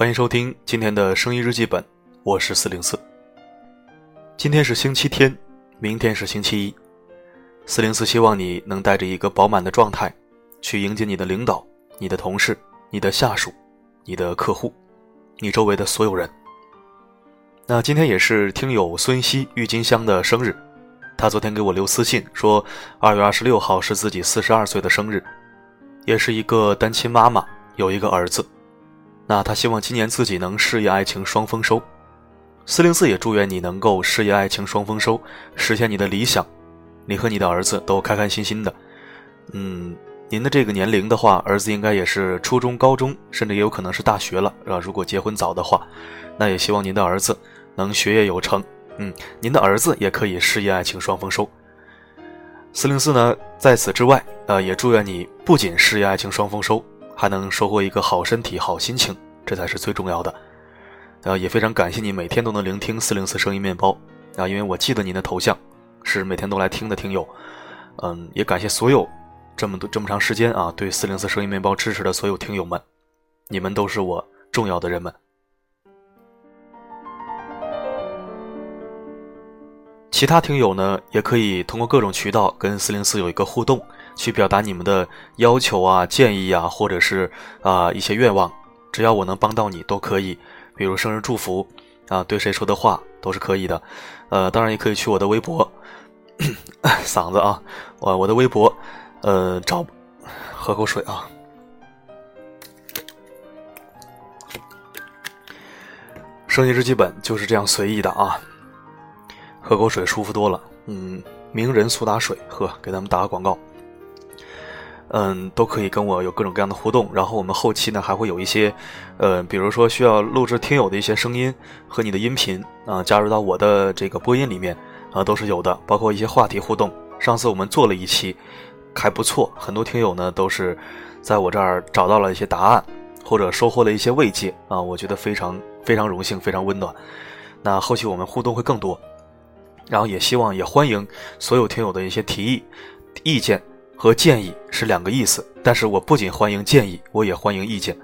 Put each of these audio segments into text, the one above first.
欢迎收听今天的声音日记本，我是四零四。今天是星期天，明天是星期一。四零四希望你能带着一个饱满的状态，去迎接你的领导、你的同事、你的下属、你的客户、你周围的所有人。那今天也是听友孙熙郁金香的生日，他昨天给我留私信说，二月二十六号是自己四十二岁的生日，也是一个单亲妈妈，有一个儿子。那他希望今年自己能事业爱情双丰收，四零四也祝愿你能够事业爱情双丰收，实现你的理想，你和你的儿子都开开心心的。嗯，您的这个年龄的话，儿子应该也是初中、高中，甚至也有可能是大学了，是吧？如果结婚早的话，那也希望您的儿子能学业有成。嗯，您的儿子也可以事业爱情双丰收。四零四呢，在此之外，呃，也祝愿你不仅事业爱情双丰收。还能收获一个好身体、好心情，这才是最重要的。呃，也非常感谢你每天都能聆听四零四声音面包啊，因为我记得您的头像是每天都来听的听友。嗯，也感谢所有这么多这么长时间啊对四零四声音面包支持的所有听友们，你们都是我重要的人们。其他听友呢，也可以通过各种渠道跟四零四有一个互动。去表达你们的要求啊、建议啊，或者是啊一些愿望，只要我能帮到你都可以。比如生日祝福啊，对谁说的话都是可以的。呃，当然也可以去我的微博，嗓子啊，我我的微博，呃，找喝口水啊。声音日记本就是这样随意的啊，喝口水舒服多了。嗯，名人苏打水，喝，给咱们打个广告。嗯，都可以跟我有各种各样的互动，然后我们后期呢还会有一些，呃，比如说需要录制听友的一些声音和你的音频啊，加入到我的这个播音里面啊，都是有的，包括一些话题互动。上次我们做了一期，还不错，很多听友呢都是在我这儿找到了一些答案，或者收获了一些慰藉啊，我觉得非常非常荣幸，非常温暖。那后期我们互动会更多，然后也希望也欢迎所有听友的一些提议、意见。和建议是两个意思，但是我不仅欢迎建议，我也欢迎意见，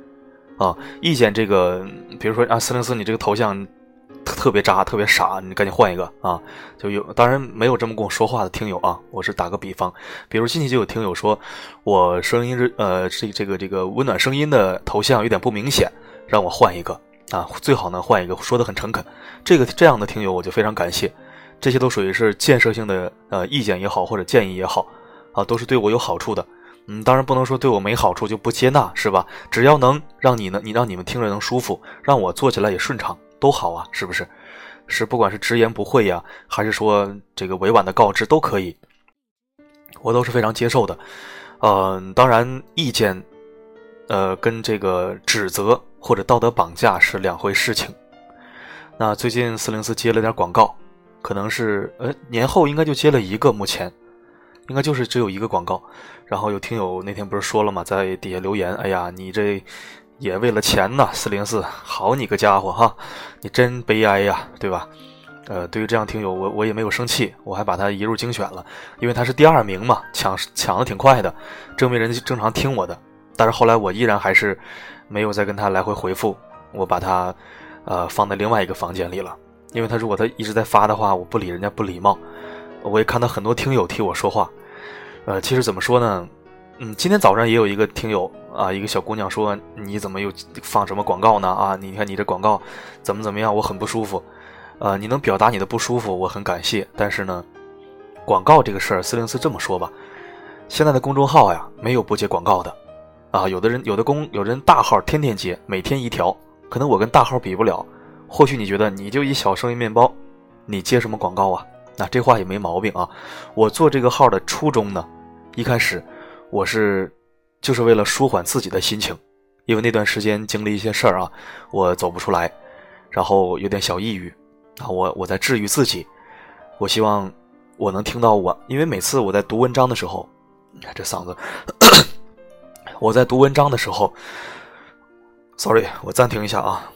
啊，意见这个，比如说啊，四零四，你这个头像特别渣，特别傻，你赶紧换一个啊，就有，当然没有这么跟我说话的听友啊，我是打个比方，比如近期就有听友说我声音是呃，这这个这个温暖声音的头像有点不明显，让我换一个。啊，最好能换一个，说的很诚恳，这个这样的听友我就非常感谢，这些都属于是建设性的呃意见也好，或者建议也好。啊，都是对我有好处的，嗯，当然不能说对我没好处就不接纳，是吧？只要能让你呢，你让你们听着能舒服，让我做起来也顺畅，都好啊，是不是？是，不管是直言不讳呀，还是说这个委婉的告知都可以，我都是非常接受的。嗯，当然意见，呃，跟这个指责或者道德绑架是两回事情。那最近四零四接了点广告，可能是呃年后应该就接了一个，目前。应该就是只有一个广告，然后有听友那天不是说了吗？在底下留言，哎呀，你这也为了钱呐，四零四，好你个家伙哈，你真悲哀呀，对吧？呃，对于这样听友，我我也没有生气，我还把他移入精选了，因为他是第二名嘛，抢抢的挺快的，证明人家正常听我的。但是后来我依然还是没有再跟他来回回复，我把他呃放在另外一个房间里了，因为他如果他一直在发的话，我不理人家不礼貌。我也看到很多听友替我说话，呃，其实怎么说呢？嗯，今天早上也有一个听友啊，一个小姑娘说：“你怎么又放什么广告呢？啊，你看你这广告怎么怎么样？我很不舒服。呃，你能表达你的不舒服，我很感谢。但是呢，广告这个事儿，四零四这么说吧，现在的公众号呀，没有不接广告的。啊，有的人有的公有人大号天天接，每天一条，可能我跟大号比不了。或许你觉得你就一小生意面包，你接什么广告啊？”那这话也没毛病啊！我做这个号的初衷呢，一开始我是就是为了舒缓自己的心情，因为那段时间经历一些事儿啊，我走不出来，然后有点小抑郁啊，我我在治愈自己。我希望我能听到我，因为每次我在读文章的时候，你看这嗓子，我在读文章的时候，sorry，我暂停一下啊。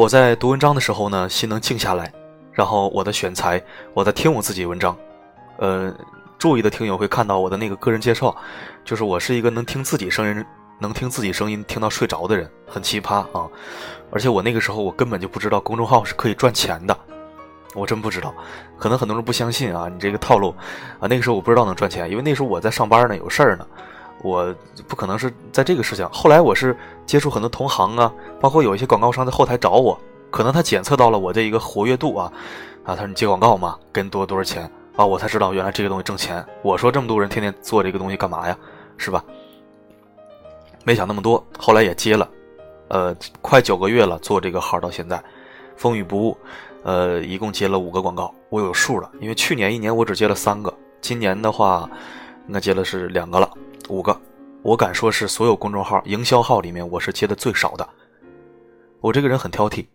我在读文章的时候呢，心能静下来，然后我的选材，我在听我自己文章，呃，注意的听友会看到我的那个个人介绍，就是我是一个能听自己声音、能听自己声音听到睡着的人，很奇葩啊！而且我那个时候我根本就不知道公众号是可以赚钱的，我真不知道。可能很多人不相信啊，你这个套路啊，那个时候我不知道能赚钱，因为那时候我在上班呢，有事儿呢，我不可能是在这个事情。后来我是接触很多同行啊，包括有一些广告商在后台找我，可能他检测到了我这一个活跃度啊，啊，他说你接广告嘛，跟多多少钱？啊，我才知道原来这个东西挣钱。我说这么多人天天做这个东西干嘛呀？是吧？没想那么多，后来也接了，呃，快九个月了，做这个号到现在，风雨不误，呃，一共接了五个广告，我有数了。因为去年一年我只接了三个，今年的话，应该接了是两个了，五个。我敢说是所有公众号、营销号里面，我是接的最少的。我这个人很挑剔，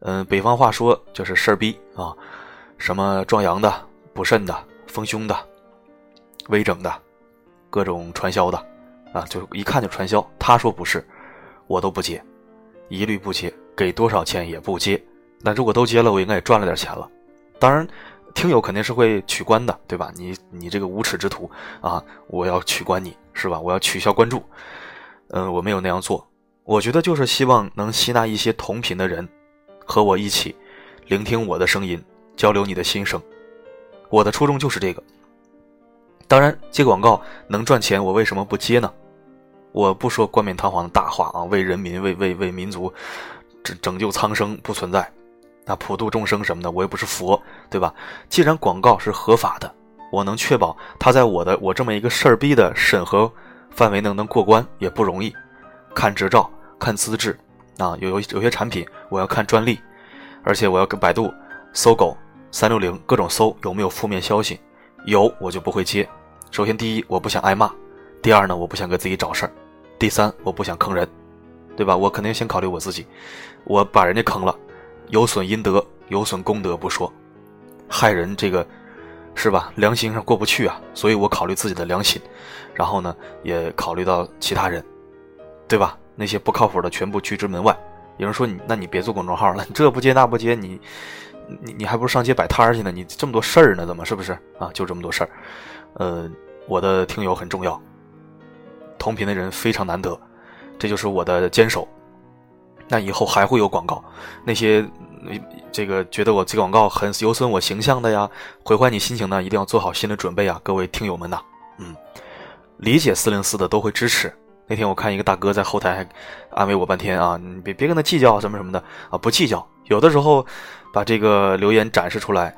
嗯，北方话说就是事儿逼啊，什么壮阳的。补肾的、丰胸的、微整的，各种传销的，啊，就一看就传销。他说不是，我都不接，一律不接，给多少钱也不接。那如果都接了，我应该也赚了点钱了。当然，听友肯定是会取关的，对吧？你你这个无耻之徒啊，我要取关你是吧？我要取消关注。嗯，我没有那样做。我觉得就是希望能吸纳一些同频的人，和我一起聆听我的声音，交流你的心声。我的初衷就是这个。当然，接广告能赚钱，我为什么不接呢？我不说冠冕堂皇的大话啊，为人民、为为为民族拯拯救苍生不存在，那普度众生什么的，我又不是佛，对吧？既然广告是合法的，我能确保他在我的我这么一个事儿逼的审核范围内能过关也不容易。看执照，看资质，啊，有有有些产品我要看专利，而且我要跟百度、搜狗。三六零各种搜有没有负面消息，有我就不会接。首先第一我不想挨骂，第二呢我不想给自己找事儿，第三我不想坑人，对吧？我肯定先考虑我自己，我把人家坑了，有损阴德，有损功德不说，害人这个是吧？良心上过不去啊，所以我考虑自己的良心，然后呢也考虑到其他人，对吧？那些不靠谱的全部拒之门外。有人说你那你别做公众号了，这不接那不接你。你你还不如上街摆摊去呢，你这么多事儿呢，怎么是不是啊？就这么多事儿，呃，我的听友很重要，同频的人非常难得，这就是我的坚守。那以后还会有广告，那些这个觉得我这广告很有损我形象的呀，毁坏你心情呢，一定要做好心理准备啊，各位听友们呐，嗯，理解四零四的都会支持。那天我看一个大哥在后台还安慰我半天啊，你别别跟他计较什么什么的啊，不计较，有的时候。把这个留言展示出来，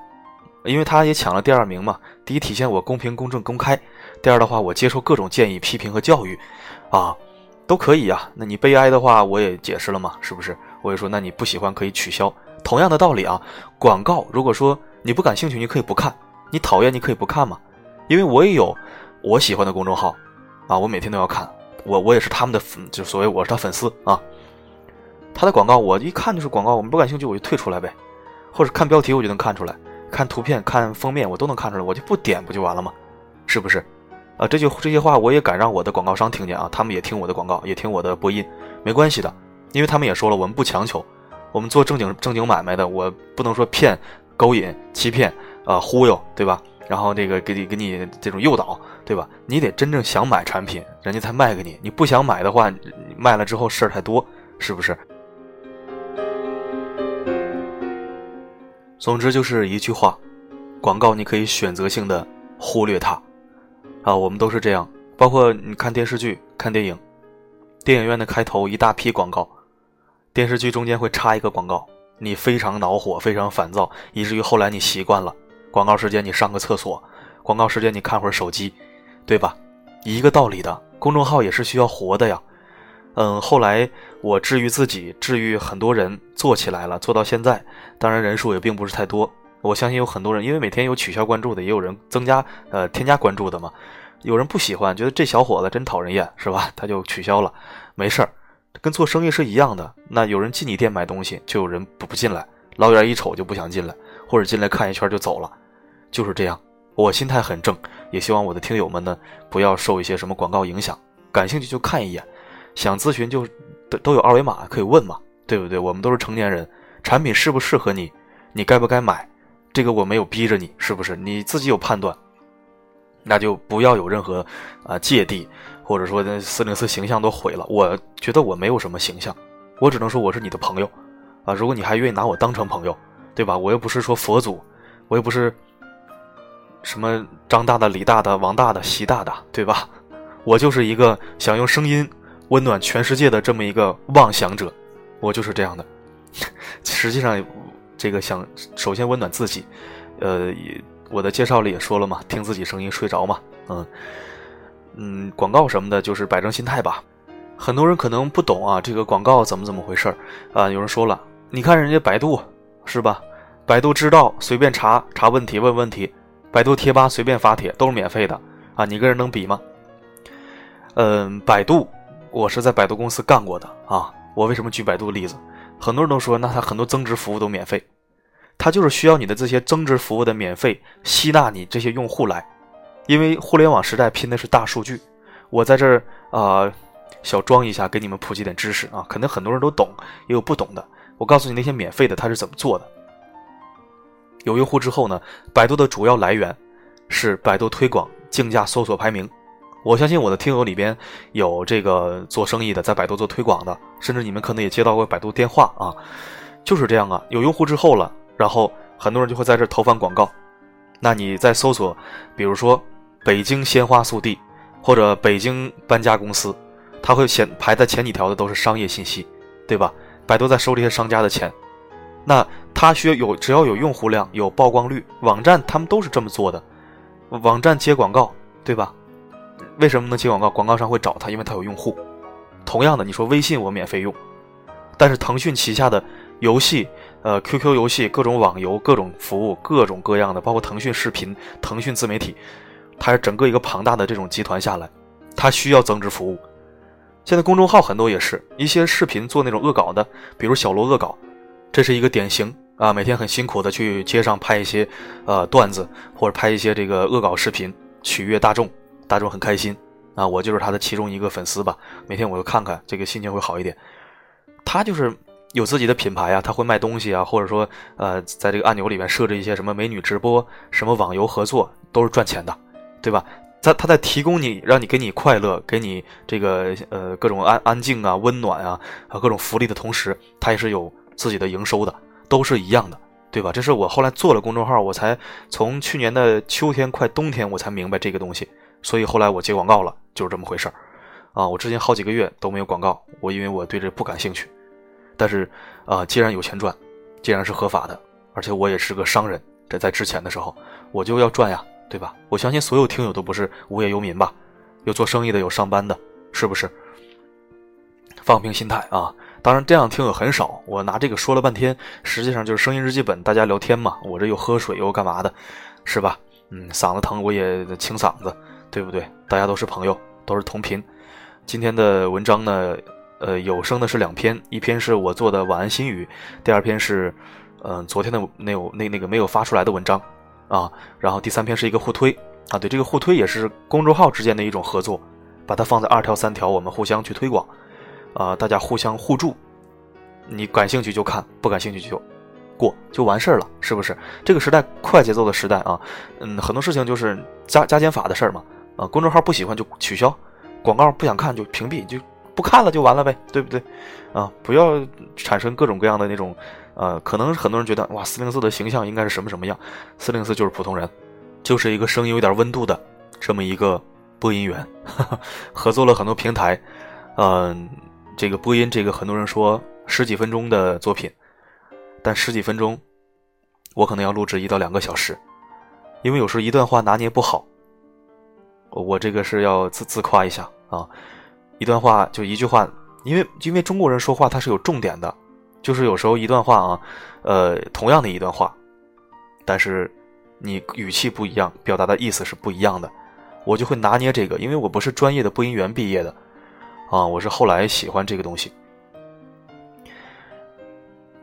因为他也抢了第二名嘛。第一，体现我公平、公正、公开；第二的话，我接受各种建议、批评和教育，啊，都可以呀。那你悲哀的话，我也解释了嘛，是不是？我也说，那你不喜欢可以取消。同样的道理啊，广告如果说你不感兴趣，你可以不看；你讨厌，你可以不看嘛。因为我也有我喜欢的公众号，啊，我每天都要看，我我也是他们的粉，就所谓我是他粉丝啊。他的广告我一看就是广告，我们不感兴趣我就退出来呗。或者看标题我就能看出来，看图片、看封面我都能看出来，我就不点不就完了吗？是不是？啊，这就这些话我也敢让我的广告商听见啊，他们也听我的广告，也听我的播音，没关系的，因为他们也说了，我们不强求，我们做正经正经买卖的，我不能说骗、勾引、欺骗啊、忽悠，对吧？然后这个给你给你这种诱导，对吧？你得真正想买产品，人家才卖给你，你不想买的话，卖了之后事儿太多，是不是？总之就是一句话，广告你可以选择性的忽略它，啊，我们都是这样。包括你看电视剧、看电影，电影院的开头一大批广告，电视剧中间会插一个广告，你非常恼火、非常烦躁，以至于后来你习惯了。广告时间你上个厕所，广告时间你看会儿手机，对吧？一个道理的，公众号也是需要活的呀。嗯，后来我治愈自己，治愈很多人，做起来了，做到现在，当然人数也并不是太多。我相信有很多人，因为每天有取消关注的，也有人增加呃添加关注的嘛。有人不喜欢，觉得这小伙子真讨人厌，是吧？他就取消了，没事儿，跟做生意是一样的。那有人进你店买东西，就有人不不进来，老远一瞅就不想进来，或者进来看一圈就走了，就是这样。我心态很正，也希望我的听友们呢不要受一些什么广告影响，感兴趣就看一眼。想咨询就都都有二维码可以问嘛，对不对？我们都是成年人，产品适不适合你，你该不该买，这个我没有逼着你，是不是？你自己有判断。那就不要有任何啊芥蒂，或者说那四零四形象都毁了。我觉得我没有什么形象，我只能说我是你的朋友啊。如果你还愿意拿我当成朋友，对吧？我又不是说佛祖，我又不是什么张大的、李大的、王大的、习大大，对吧？我就是一个想用声音温暖全世界的这么一个妄想者，我就是这样的。实际上，这个想首先温暖自己，呃。我的介绍里也说了嘛，听自己声音睡着嘛，嗯嗯，广告什么的，就是摆正心态吧。很多人可能不懂啊，这个广告怎么怎么回事啊？有人说了，你看人家百度是吧？百度知道随便查查问题问问题，百度贴吧随便发帖都是免费的啊，你跟人能比吗？嗯，百度我是在百度公司干过的啊。我为什么举百度例子？很多人都说，那他很多增值服务都免费。它就是需要你的这些增值服务的免费吸纳你这些用户来，因为互联网时代拼的是大数据。我在这儿啊，小装一下，给你们普及点知识啊，可能很多人都懂，也有不懂的。我告诉你那些免费的它是怎么做的。有用户之后呢，百度的主要来源是百度推广竞价搜索排名。我相信我的听友里边有这个做生意的，在百度做推广的，甚至你们可能也接到过百度电话啊，就是这样啊。有用户之后了。然后很多人就会在这投放广告，那你在搜索，比如说北京鲜花速递或者北京搬家公司，它会前排在前几条的都是商业信息，对吧？百度在收这些商家的钱，那它需要有只要有用户量有曝光率，网站他们都是这么做的，网站接广告，对吧？为什么能接广告？广告商会找他，因为他有用户。同样的，你说微信我免费用，但是腾讯旗下的游戏。呃，QQ 游戏、各种网游、各种服务、各种各样的，包括腾讯视频、腾讯自媒体，它是整个一个庞大的这种集团下来，它需要增值服务。现在公众号很多也是一些视频做那种恶搞的，比如小罗恶搞，这是一个典型啊，每天很辛苦的去街上拍一些呃段子或者拍一些这个恶搞视频，取悦大众，大众很开心啊，我就是他的其中一个粉丝吧，每天我就看看，这个心情会好一点。他就是。有自己的品牌啊，他会卖东西啊，或者说，呃，在这个按钮里面设置一些什么美女直播、什么网游合作，都是赚钱的，对吧？他他在提供你，让你给你快乐，给你这个呃各种安安静啊、温暖啊啊各种福利的同时，他也是有自己的营收的，都是一样的，对吧？这是我后来做了公众号，我才从去年的秋天快冬天，我才明白这个东西，所以后来我接广告了，就是这么回事儿，啊，我之前好几个月都没有广告，我因为我对这不感兴趣。但是，啊，既然有钱赚，既然是合法的，而且我也是个商人，这在之前的时候我就要赚呀，对吧？我相信所有听友都不是无业游民吧？有做生意的，有上班的，是不是？放平心态啊！当然，这样听友很少。我拿这个说了半天，实际上就是声音日记本，大家聊天嘛。我这又喝水又干嘛的，是吧？嗯，嗓子疼我也清嗓子，对不对？大家都是朋友，都是同频。今天的文章呢？呃，有声的是两篇，一篇是我做的晚安心语，第二篇是，嗯，昨天的那有那那个没有发出来的文章，啊，然后第三篇是一个互推，啊，对，这个互推也是公众号之间的一种合作，把它放在二条三条，我们互相去推广，啊，大家互相互助，你感兴趣就看，不感兴趣就过，就完事儿了，是不是？这个时代快节奏的时代啊，嗯，很多事情就是加加减法的事儿嘛，啊，公众号不喜欢就取消，广告不想看就屏蔽，就。不看了就完了呗，对不对？啊，不要产生各种各样的那种，呃，可能很多人觉得哇，四零四的形象应该是什么什么样？四零四就是普通人，就是一个声音有点温度的这么一个播音员，合作了很多平台，嗯，这个播音这个很多人说十几分钟的作品，但十几分钟我可能要录制一到两个小时，因为有时候一段话拿捏不好，我这个是要自自夸一下啊。一段话就一句话，因为因为中国人说话他是有重点的，就是有时候一段话啊，呃，同样的一段话，但是你语气不一样，表达的意思是不一样的，我就会拿捏这个，因为我不是专业的播音员毕业的，啊，我是后来喜欢这个东西，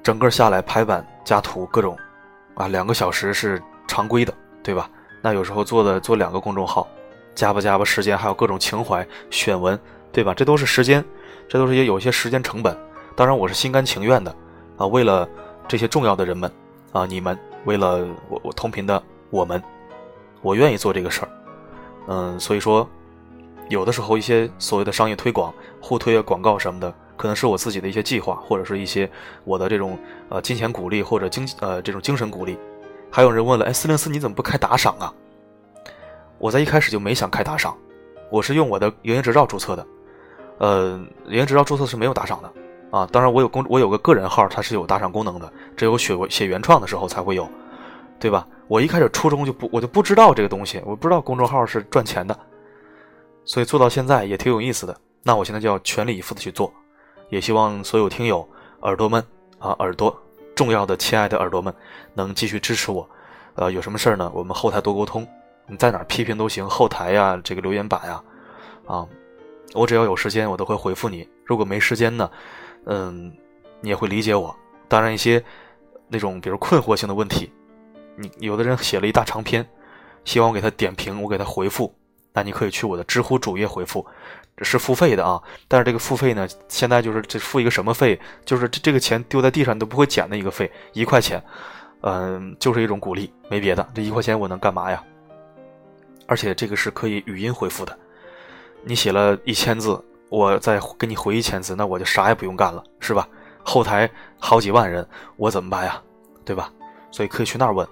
整个下来排版加图各种，啊，两个小时是常规的，对吧？那有时候做的做两个公众号，加吧加吧时间，还有各种情怀选文。对吧？这都是时间，这都是也有些时间成本。当然，我是心甘情愿的啊，为了这些重要的人们啊，你们，为了我我同频的我们，我愿意做这个事儿嗯，所以说，有的时候一些所谓的商业推广、互推啊、广告什么的，可能是我自己的一些计划，或者是一些我的这种呃金钱鼓励或者精呃这种精神鼓励。还有人问了，哎，四零四你怎么不开打赏啊？我在一开始就没想开打赏，我是用我的营业执照注册的，呃，营业执照注册是没有打赏的啊。当然，我有公我有个个人号，它是有打赏功能的，只有写写原创的时候才会有，对吧？我一开始初衷就不我就不知道这个东西，我不知道公众号是赚钱的，所以做到现在也挺有意思的。那我现在就要全力以赴的去做，也希望所有听友耳朵们啊耳朵重要的亲爱的耳朵们能继续支持我，呃，有什么事儿呢？我们后台多沟通。你在哪批评都行，后台呀，这个留言板呀，啊，我只要有时间，我都会回复你。如果没时间呢，嗯，你也会理解我。当然，一些那种比如困惑性的问题，你有的人写了一大长篇，希望我给他点评，我给他回复，那你可以去我的知乎主页回复，这是付费的啊。但是这个付费呢，现在就是这付一个什么费，就是这这个钱丢在地上你都不会捡的一个费，一块钱，嗯，就是一种鼓励，没别的。这一块钱我能干嘛呀？而且这个是可以语音回复的，你写了一千字，我再给你回一千字，那我就啥也不用干了，是吧？后台好几万人，我怎么办呀？对吧？所以可以去那儿问，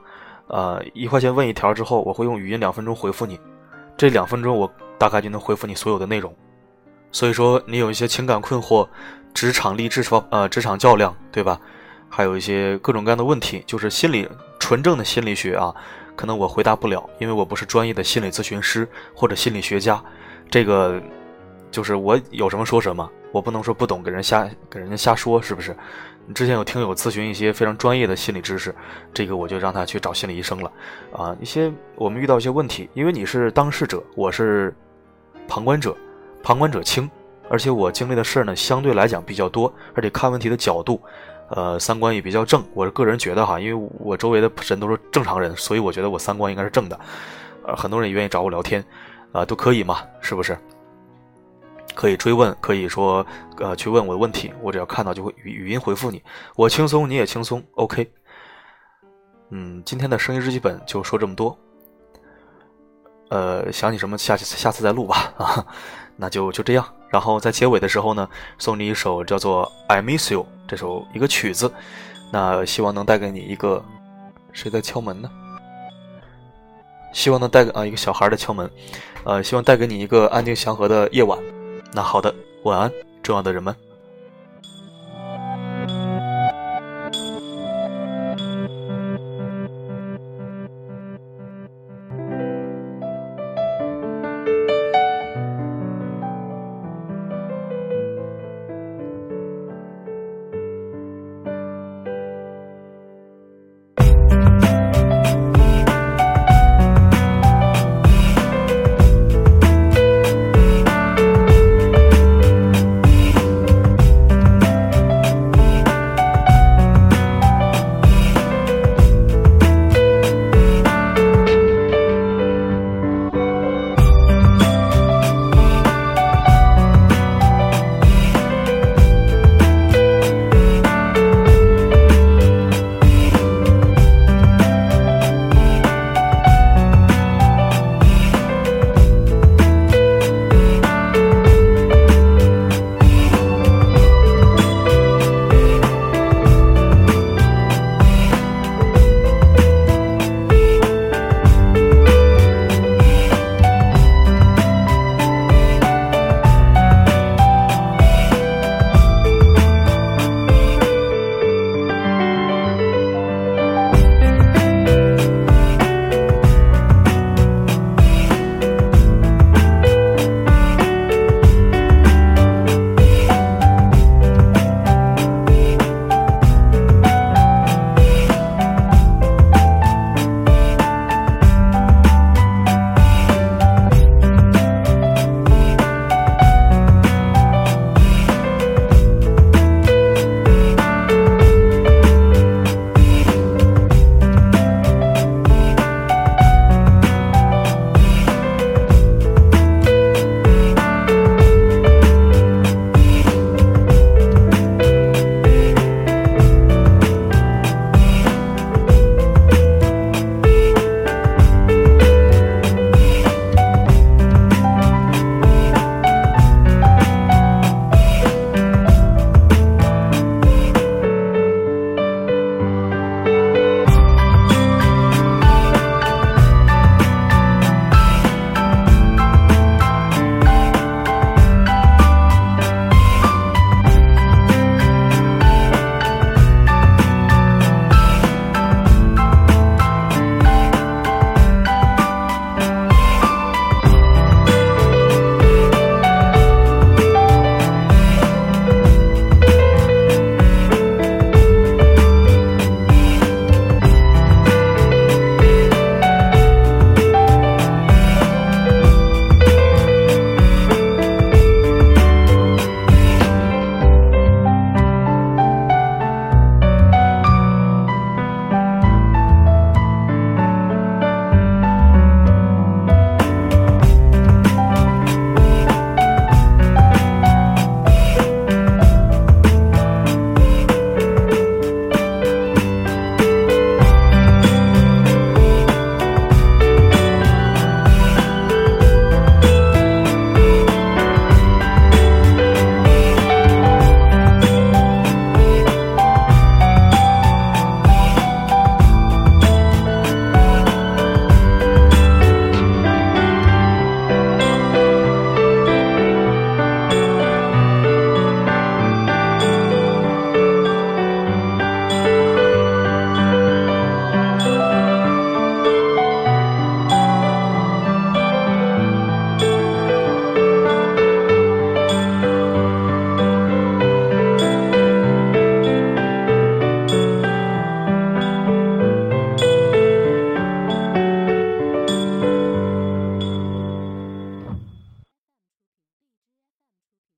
呃，一块钱问一条之后，我会用语音两分钟回复你，这两分钟我大概就能回复你所有的内容。所以说，你有一些情感困惑、职场励志方呃职场较量，对吧？还有一些各种各样的问题，就是心理纯正的心理学啊。可能我回答不了，因为我不是专业的心理咨询师或者心理学家，这个就是我有什么说什么，我不能说不懂给人瞎给人家瞎说，是不是？之前有听友咨询一些非常专业的心理知识，这个我就让他去找心理医生了。啊，一些我们遇到一些问题，因为你是当事者，我是旁观者，旁观者清，而且我经历的事儿呢相对来讲比较多，而且看问题的角度。呃，三观也比较正。我个人觉得哈，因为我周围的人都是正常人，所以我觉得我三观应该是正的。呃，很多人也愿意找我聊天，啊，都可以嘛，是不是？可以追问，可以说呃去问我的问题，我只要看到就会语语音回复你。我轻松，你也轻松，OK。嗯，今天的声音日记本就说这么多。呃，想起什么下次下次再录吧啊，那就就这样。然后在结尾的时候呢，送你一首叫做《I Miss You》这首一个曲子，那希望能带给你一个谁在敲门呢？希望能带给啊一个小孩的敲门，呃，希望带给你一个安定祥和的夜晚。那好的，晚安，重要的人们。